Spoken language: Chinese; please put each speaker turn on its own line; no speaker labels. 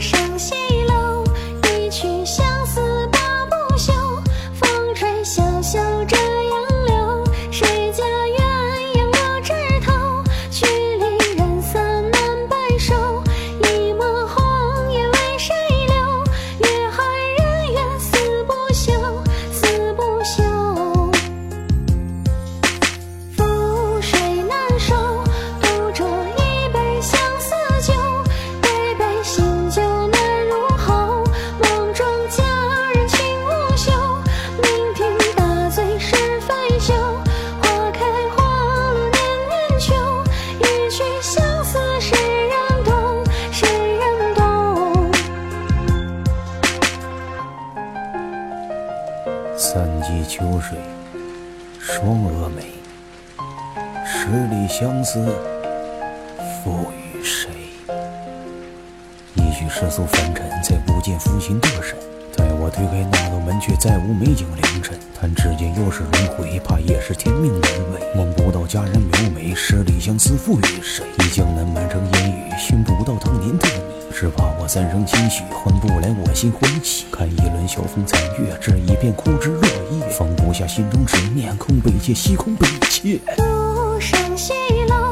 声细。三季秋水，双蛾眉，十里相思，付与谁？一曲世俗凡尘，再不见负心的神。待我推开那道门，却再无美景良辰。叹指间又是轮回，怕也是天命难违。梦不到佳人描眉，十里相思付与谁？忆江南满城烟雨，寻不到当年的你。只怕我三生期许，换不来我心欢喜。看一轮晓风残月，这一片枯枝落叶，放不下心中执念，空悲切，西空悲切。
独上西楼。